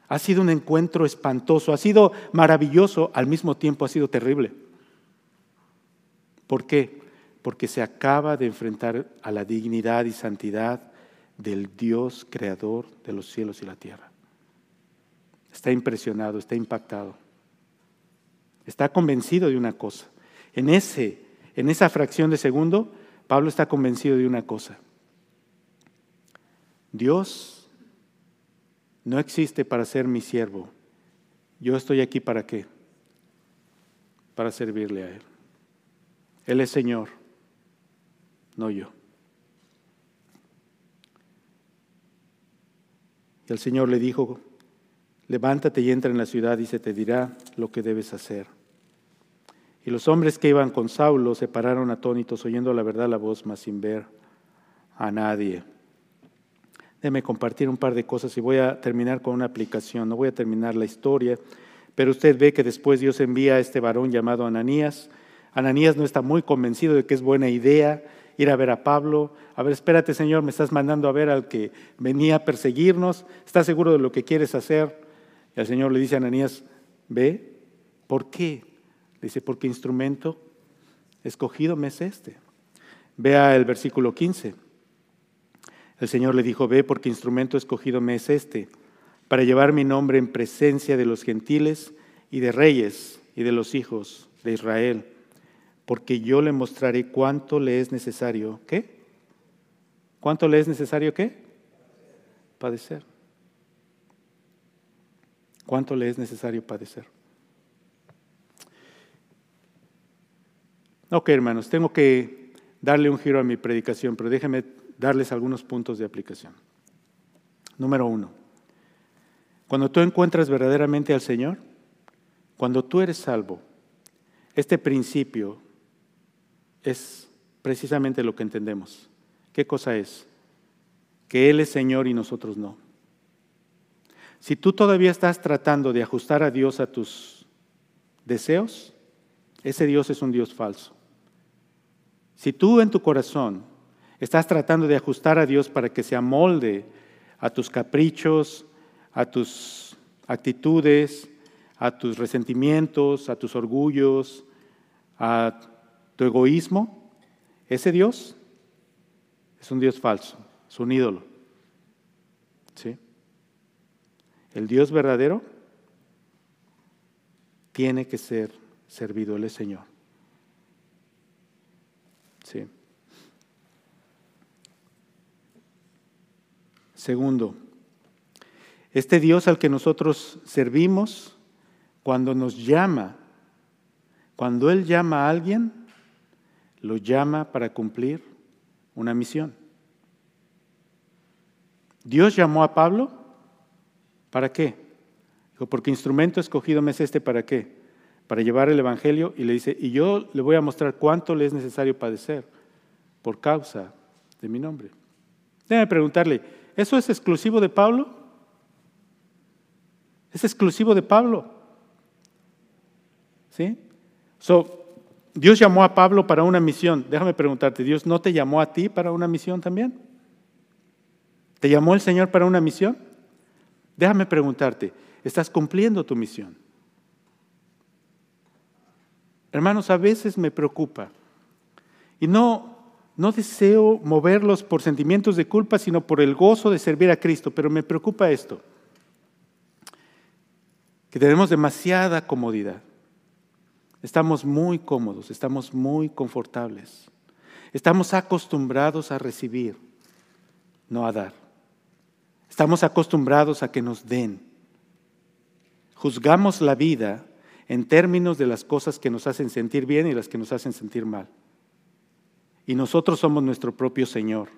Ha sido un encuentro espantoso, ha sido maravilloso, al mismo tiempo ha sido terrible. ¿Por qué? porque se acaba de enfrentar a la dignidad y santidad del Dios creador de los cielos y la tierra. Está impresionado, está impactado. Está convencido de una cosa. En, ese, en esa fracción de segundo, Pablo está convencido de una cosa. Dios no existe para ser mi siervo. Yo estoy aquí para qué? Para servirle a Él. Él es Señor no yo. Y el Señor le dijo, levántate y entra en la ciudad y se te dirá lo que debes hacer. Y los hombres que iban con Saulo se pararon atónitos, oyendo la verdad la voz, mas sin ver a nadie. Déjeme compartir un par de cosas y voy a terminar con una aplicación. No voy a terminar la historia, pero usted ve que después Dios envía a este varón llamado Ananías. Ananías no está muy convencido de que es buena idea ir a ver a Pablo. A ver, espérate Señor, me estás mandando a ver al que venía a perseguirnos. ¿Estás seguro de lo que quieres hacer? Y el Señor le dice a Ananías, ve, ¿por qué? Le dice, porque instrumento escogido me es este. Vea el versículo 15. El Señor le dijo, ve porque instrumento escogido me es este, para llevar mi nombre en presencia de los gentiles y de reyes y de los hijos de Israel porque yo le mostraré cuánto le es necesario, ¿qué? ¿Cuánto le es necesario qué? Padecer. ¿Cuánto le es necesario padecer? Ok, hermanos, tengo que darle un giro a mi predicación, pero déjenme darles algunos puntos de aplicación. Número uno, cuando tú encuentras verdaderamente al Señor, cuando tú eres salvo, este principio es precisamente lo que entendemos. ¿Qué cosa es? Que Él es Señor y nosotros no. Si tú todavía estás tratando de ajustar a Dios a tus deseos, ese Dios es un Dios falso. Si tú en tu corazón estás tratando de ajustar a Dios para que se amolde a tus caprichos, a tus actitudes, a tus resentimientos, a tus orgullos, a tu egoísmo, ese Dios es un Dios falso, es un ídolo. ¿Sí? El Dios verdadero tiene que ser servido, es Señor. ¿Sí? Segundo, este Dios al que nosotros servimos, cuando nos llama, cuando Él llama a alguien, lo llama para cumplir una misión. Dios llamó a Pablo, ¿para qué? Dijo, porque instrumento escogido me es este, ¿para qué? Para llevar el Evangelio y le dice, y yo le voy a mostrar cuánto le es necesario padecer por causa de mi nombre. Déjame preguntarle, ¿eso es exclusivo de Pablo? ¿Es exclusivo de Pablo? ¿Sí? So, Dios llamó a Pablo para una misión. Déjame preguntarte, ¿Dios no te llamó a ti para una misión también? ¿Te llamó el Señor para una misión? Déjame preguntarte, ¿estás cumpliendo tu misión? Hermanos, a veces me preocupa y no no deseo moverlos por sentimientos de culpa, sino por el gozo de servir a Cristo, pero me preocupa esto, que tenemos demasiada comodidad. Estamos muy cómodos, estamos muy confortables. Estamos acostumbrados a recibir, no a dar. Estamos acostumbrados a que nos den. Juzgamos la vida en términos de las cosas que nos hacen sentir bien y las que nos hacen sentir mal y nosotros somos nuestro propio Señor.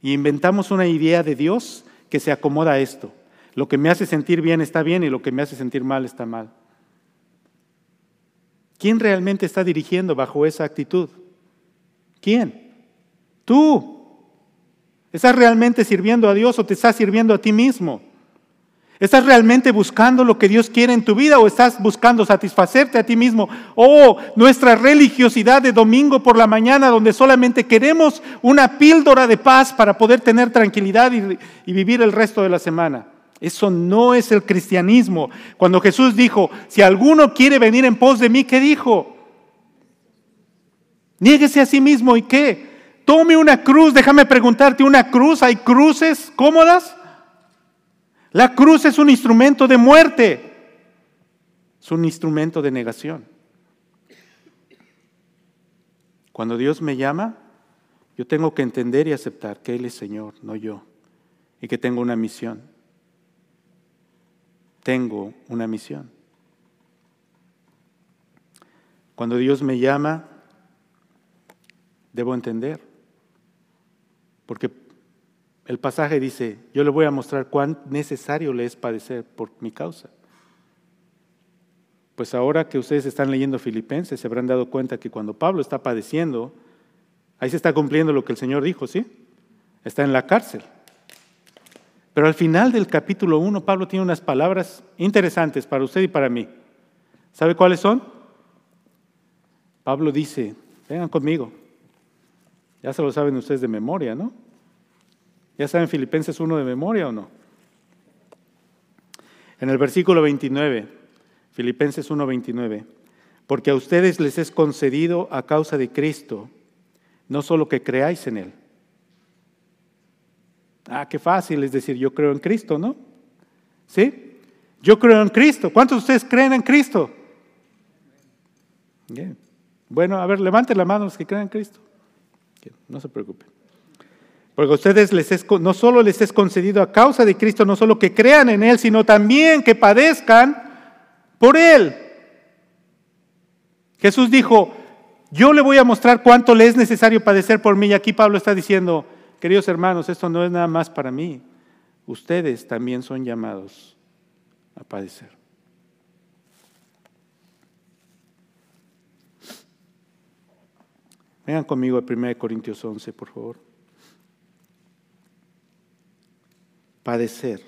Y inventamos una idea de Dios que se acomoda a esto. Lo que me hace sentir bien está bien y lo que me hace sentir mal está mal. ¿Quién realmente está dirigiendo bajo esa actitud? ¿Quién? Tú. ¿Estás realmente sirviendo a Dios o te estás sirviendo a ti mismo? ¿Estás realmente buscando lo que Dios quiere en tu vida o estás buscando satisfacerte a ti mismo? Oh, nuestra religiosidad de domingo por la mañana donde solamente queremos una píldora de paz para poder tener tranquilidad y, y vivir el resto de la semana. Eso no es el cristianismo. Cuando Jesús dijo, si alguno quiere venir en pos de mí, ¿qué dijo? Niéguese a sí mismo y qué? Tome una cruz, déjame preguntarte, ¿una cruz? ¿Hay cruces cómodas? La cruz es un instrumento de muerte, es un instrumento de negación. Cuando Dios me llama, yo tengo que entender y aceptar que Él es Señor, no yo, y que tengo una misión. Tengo una misión. Cuando Dios me llama, debo entender, porque el pasaje dice, yo le voy a mostrar cuán necesario le es padecer por mi causa. Pues ahora que ustedes están leyendo Filipenses, se habrán dado cuenta que cuando Pablo está padeciendo, ahí se está cumpliendo lo que el Señor dijo, ¿sí? Está en la cárcel. Pero al final del capítulo 1, Pablo tiene unas palabras interesantes para usted y para mí. ¿Sabe cuáles son? Pablo dice, vengan conmigo. Ya se lo saben ustedes de memoria, ¿no? ¿Ya saben Filipenses 1 de memoria o no? En el versículo 29, Filipenses 1, 29, porque a ustedes les es concedido a causa de Cristo, no solo que creáis en Él. Ah, qué fácil es decir, yo creo en Cristo, ¿no? ¿Sí? Yo creo en Cristo. ¿Cuántos de ustedes creen en Cristo? Bueno, a ver, levanten la mano los que creen en Cristo. No se preocupen. Porque a ustedes les es, no solo les es concedido a causa de Cristo, no solo que crean en Él, sino también que padezcan por Él. Jesús dijo, yo le voy a mostrar cuánto le es necesario padecer por mí. Y aquí Pablo está diciendo, queridos hermanos, esto no es nada más para mí. Ustedes también son llamados a padecer. Vengan conmigo a 1 Corintios 11, por favor. Padecer.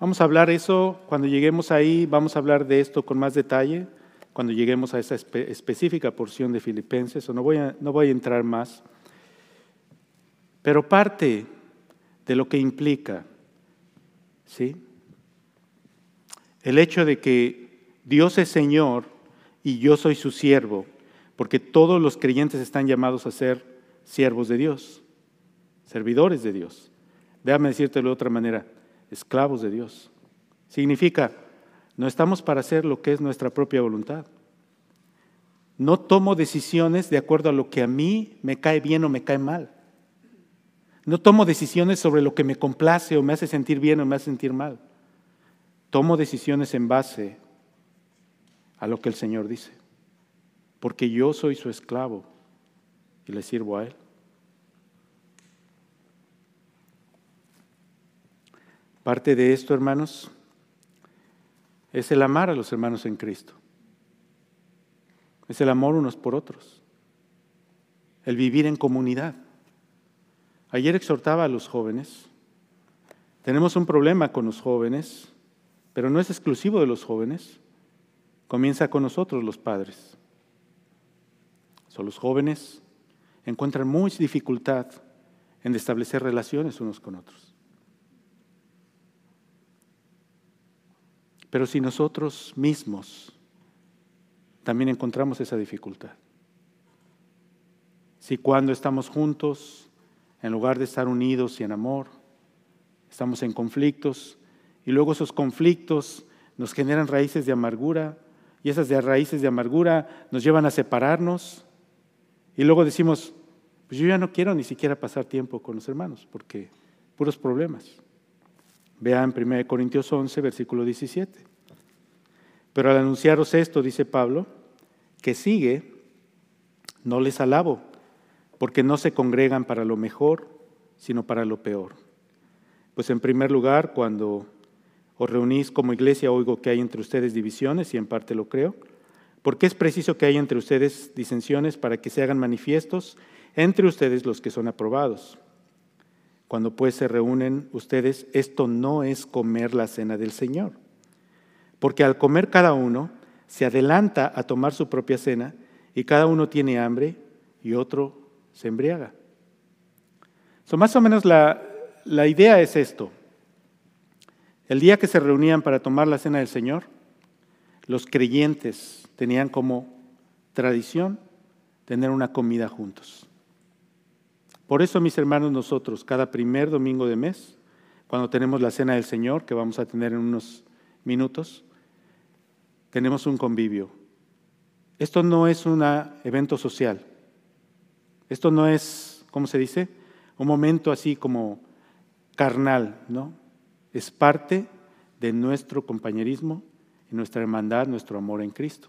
Vamos a hablar eso, cuando lleguemos ahí, vamos a hablar de esto con más detalle, cuando lleguemos a esa específica porción de Filipenses, o no voy, a, no voy a entrar más. Pero parte de lo que implica, ¿sí? El hecho de que Dios es Señor y yo soy su siervo, porque todos los creyentes están llamados a ser siervos de Dios, servidores de Dios. Déjame decírtelo de otra manera, esclavos de Dios. Significa, no estamos para hacer lo que es nuestra propia voluntad. No tomo decisiones de acuerdo a lo que a mí me cae bien o me cae mal. No tomo decisiones sobre lo que me complace o me hace sentir bien o me hace sentir mal. Tomo decisiones en base a lo que el Señor dice. Porque yo soy su esclavo y le sirvo a Él. Parte de esto, hermanos, es el amar a los hermanos en Cristo. Es el amor unos por otros. El vivir en comunidad. Ayer exhortaba a los jóvenes. Tenemos un problema con los jóvenes, pero no es exclusivo de los jóvenes. Comienza con nosotros los padres. Son los jóvenes encuentran mucha dificultad en establecer relaciones unos con otros. Pero si nosotros mismos también encontramos esa dificultad, si cuando estamos juntos, en lugar de estar unidos y en amor, estamos en conflictos y luego esos conflictos nos generan raíces de amargura y esas raíces de amargura nos llevan a separarnos y luego decimos, pues yo ya no quiero ni siquiera pasar tiempo con los hermanos porque puros problemas. Vean 1 Corintios 11, versículo 17. Pero al anunciaros esto, dice Pablo, que sigue, no les alabo, porque no se congregan para lo mejor, sino para lo peor. Pues en primer lugar, cuando os reunís como iglesia, oigo que hay entre ustedes divisiones, y en parte lo creo, porque es preciso que haya entre ustedes disensiones para que se hagan manifiestos entre ustedes los que son aprobados. Cuando pues se reúnen ustedes, esto no es comer la cena del Señor, porque al comer cada uno se adelanta a tomar su propia cena y cada uno tiene hambre y otro se embriaga. So, más o menos la, la idea es esto. El día que se reunían para tomar la cena del Señor, los creyentes tenían como tradición tener una comida juntos. Por eso, mis hermanos, nosotros cada primer domingo de mes, cuando tenemos la cena del Señor, que vamos a tener en unos minutos, tenemos un convivio. Esto no es un evento social. Esto no es, ¿cómo se dice? Un momento así como carnal, ¿no? Es parte de nuestro compañerismo nuestra hermandad, nuestro amor en Cristo.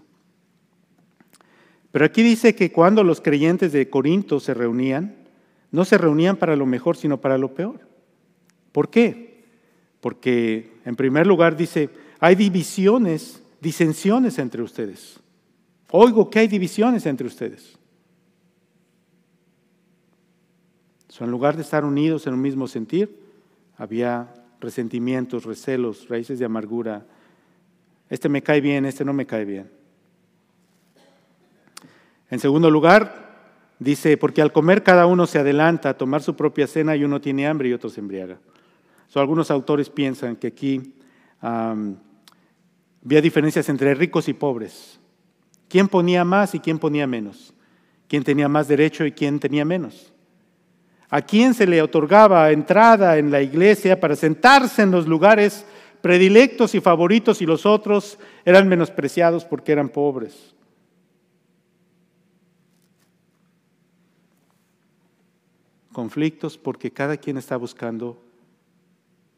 Pero aquí dice que cuando los creyentes de Corinto se reunían, no se reunían para lo mejor, sino para lo peor. ¿Por qué? Porque en primer lugar dice, hay divisiones, disensiones entre ustedes. Oigo que hay divisiones entre ustedes. en lugar de estar unidos en un mismo sentir, había resentimientos, recelos, raíces de amargura. Este me cae bien, este no me cae bien. En segundo lugar, dice, porque al comer cada uno se adelanta a tomar su propia cena y uno tiene hambre y otro se embriaga. algunos autores piensan que aquí había diferencias entre ricos y pobres. ¿Quién ponía más y quién ponía menos? ¿Quién tenía más derecho y quién tenía menos? a quién se le otorgaba entrada en la iglesia para sentarse en los lugares predilectos y favoritos y los otros eran menospreciados porque eran pobres. Conflictos porque cada quien está buscando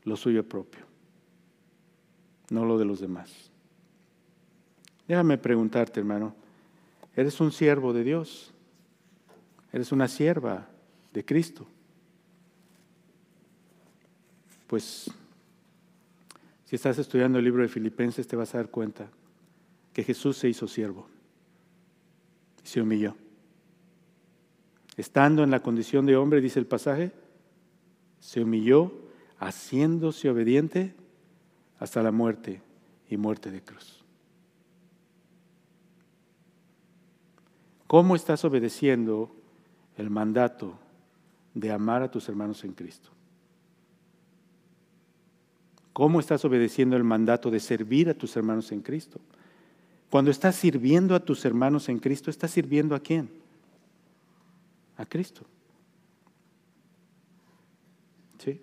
lo suyo propio, no lo de los demás. Déjame preguntarte, hermano, ¿eres un siervo de Dios? ¿Eres una sierva de Cristo. Pues si estás estudiando el libro de Filipenses te vas a dar cuenta que Jesús se hizo siervo y se humilló. Estando en la condición de hombre, dice el pasaje, se humilló haciéndose obediente hasta la muerte y muerte de cruz. ¿Cómo estás obedeciendo el mandato de amar a tus hermanos en Cristo? ¿Cómo estás obedeciendo el mandato de servir a tus hermanos en Cristo? Cuando estás sirviendo a tus hermanos en Cristo, ¿estás sirviendo a quién? A Cristo. ¿Sí?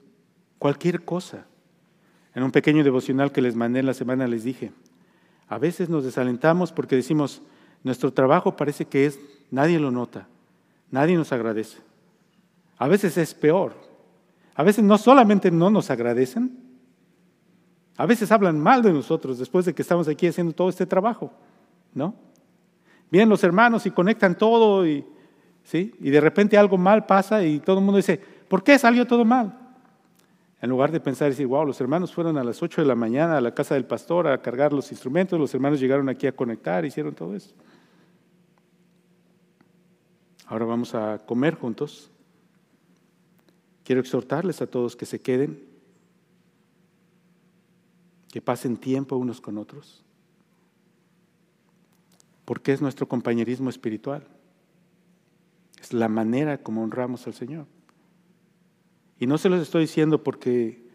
Cualquier cosa. En un pequeño devocional que les mandé en la semana les dije, a veces nos desalentamos porque decimos, nuestro trabajo parece que es, nadie lo nota, nadie nos agradece. A veces es peor. A veces no solamente no nos agradecen, a veces hablan mal de nosotros después de que estamos aquí haciendo todo este trabajo, ¿no? Vienen los hermanos y conectan todo y, ¿sí? y de repente algo mal pasa y todo el mundo dice, ¿por qué salió todo mal? En lugar de pensar y decir, wow, los hermanos fueron a las 8 de la mañana a la casa del pastor a cargar los instrumentos, los hermanos llegaron aquí a conectar, hicieron todo eso. Ahora vamos a comer juntos Quiero exhortarles a todos que se queden, que pasen tiempo unos con otros, porque es nuestro compañerismo espiritual. Es la manera como honramos al Señor. Y no se los estoy diciendo porque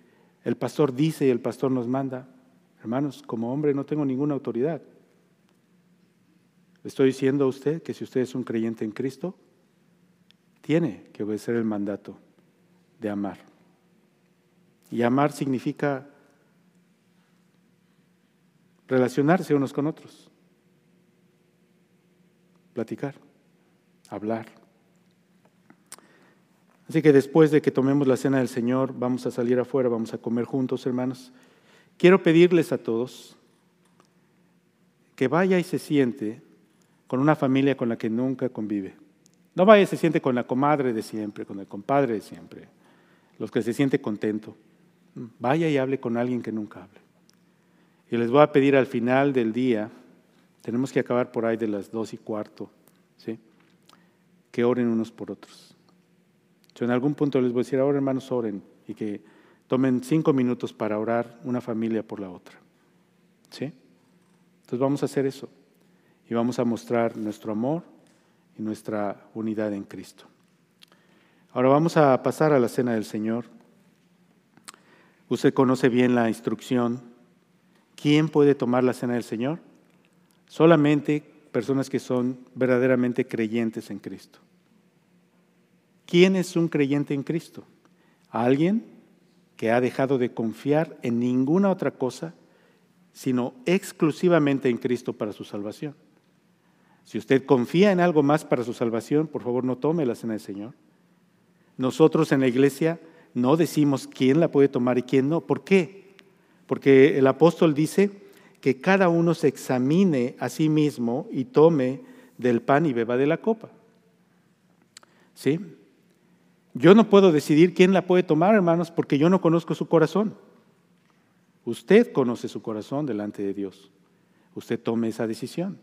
el pastor dice y el pastor nos manda. Hermanos, como hombre no tengo ninguna autoridad. Le estoy diciendo a usted que si usted es un creyente en Cristo, tiene que obedecer el mandato de amar. Y amar significa relacionarse unos con otros, platicar, hablar. Así que después de que tomemos la cena del Señor, vamos a salir afuera, vamos a comer juntos, hermanos. Quiero pedirles a todos que vaya y se siente con una familia con la que nunca convive. No vaya y se siente con la comadre de siempre, con el compadre de siempre, los que se siente contento. Vaya y hable con alguien que nunca hable. Y les voy a pedir al final del día, tenemos que acabar por ahí de las dos y cuarto, ¿sí? que oren unos por otros. En algún punto les voy a decir, ahora hermanos, oren y que tomen cinco minutos para orar una familia por la otra. ¿Sí? Entonces vamos a hacer eso y vamos a mostrar nuestro amor y nuestra unidad en Cristo. Ahora vamos a pasar a la cena del Señor. Usted conoce bien la instrucción ¿Quién puede tomar la cena del Señor? Solamente personas que son verdaderamente creyentes en Cristo. ¿Quién es un creyente en Cristo? Alguien que ha dejado de confiar en ninguna otra cosa, sino exclusivamente en Cristo para su salvación. Si usted confía en algo más para su salvación, por favor no tome la cena del Señor. Nosotros en la iglesia no decimos quién la puede tomar y quién no. ¿Por qué? porque el apóstol dice que cada uno se examine a sí mismo y tome del pan y beba de la copa. ¿Sí? Yo no puedo decidir quién la puede tomar, hermanos, porque yo no conozco su corazón. Usted conoce su corazón delante de Dios. Usted tome esa decisión.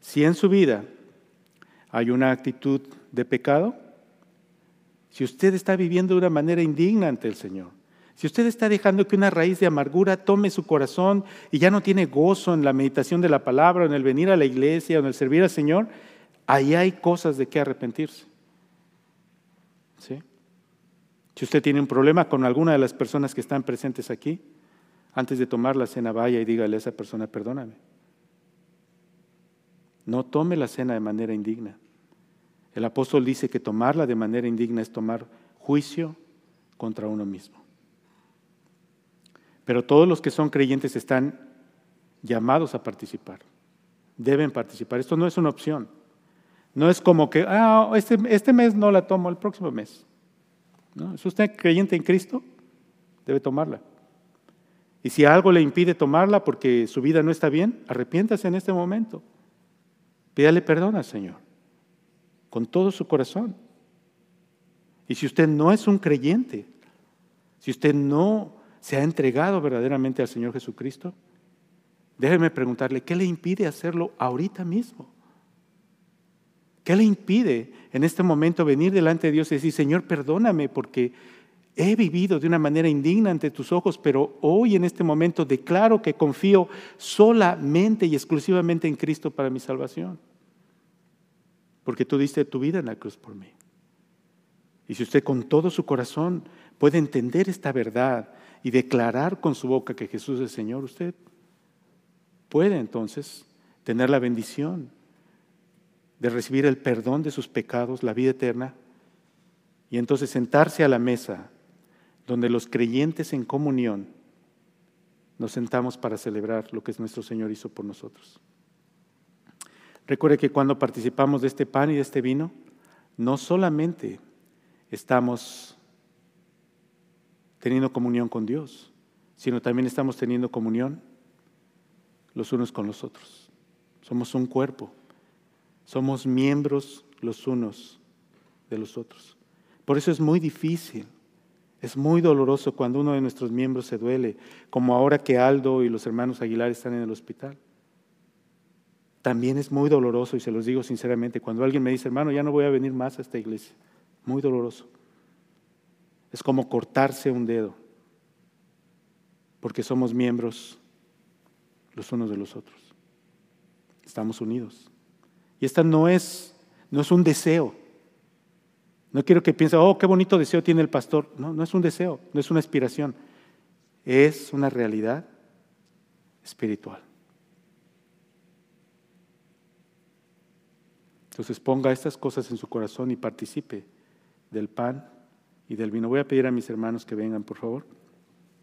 Si en su vida hay una actitud de pecado, si usted está viviendo de una manera indigna ante el Señor, si usted está dejando que una raíz de amargura tome su corazón y ya no tiene gozo en la meditación de la palabra, en el venir a la iglesia, en el servir al Señor, ahí hay cosas de qué arrepentirse. Si usted tiene un problema con alguna de las personas que están presentes aquí, antes de tomar la cena vaya y dígale a esa persona, perdóname. No tome la cena de manera indigna. El apóstol dice que tomarla de manera indigna es tomar juicio contra uno mismo. Pero todos los que son creyentes están llamados a participar. Deben participar. Esto no es una opción. No es como que, ah, este, este mes no la tomo, el próximo mes. ¿No? ¿Es usted creyente en Cristo? Debe tomarla. Y si algo le impide tomarla porque su vida no está bien, arrepiéntase en este momento. Pídale perdón al Señor, con todo su corazón. Y si usted no es un creyente, si usted no se ha entregado verdaderamente al Señor Jesucristo? Déjeme preguntarle, ¿qué le impide hacerlo ahorita mismo? ¿Qué le impide en este momento venir delante de Dios y decir, Señor, perdóname porque he vivido de una manera indigna ante tus ojos, pero hoy en este momento declaro que confío solamente y exclusivamente en Cristo para mi salvación? Porque tú diste tu vida en la cruz por mí. Y si usted con todo su corazón puede entender esta verdad y declarar con su boca que Jesús es Señor, usted puede entonces tener la bendición de recibir el perdón de sus pecados, la vida eterna, y entonces sentarse a la mesa donde los creyentes en comunión nos sentamos para celebrar lo que nuestro Señor hizo por nosotros. Recuerde que cuando participamos de este pan y de este vino, no solamente estamos teniendo comunión con Dios, sino también estamos teniendo comunión los unos con los otros. Somos un cuerpo, somos miembros los unos de los otros. Por eso es muy difícil, es muy doloroso cuando uno de nuestros miembros se duele, como ahora que Aldo y los hermanos Aguilar están en el hospital. También es muy doloroso, y se los digo sinceramente, cuando alguien me dice, hermano, ya no voy a venir más a esta iglesia. Muy doloroso. Es como cortarse un dedo, porque somos miembros los unos de los otros. Estamos unidos. Y esta no es, no es un deseo, No quiero que piensen, oh, qué bonito deseo tiene el pastor. No, no es un deseo, no es una aspiración. Es una realidad espiritual. Entonces ponga estas cosas en su corazón y participe del pan y del vino. Voy a pedir a mis hermanos que vengan, por favor.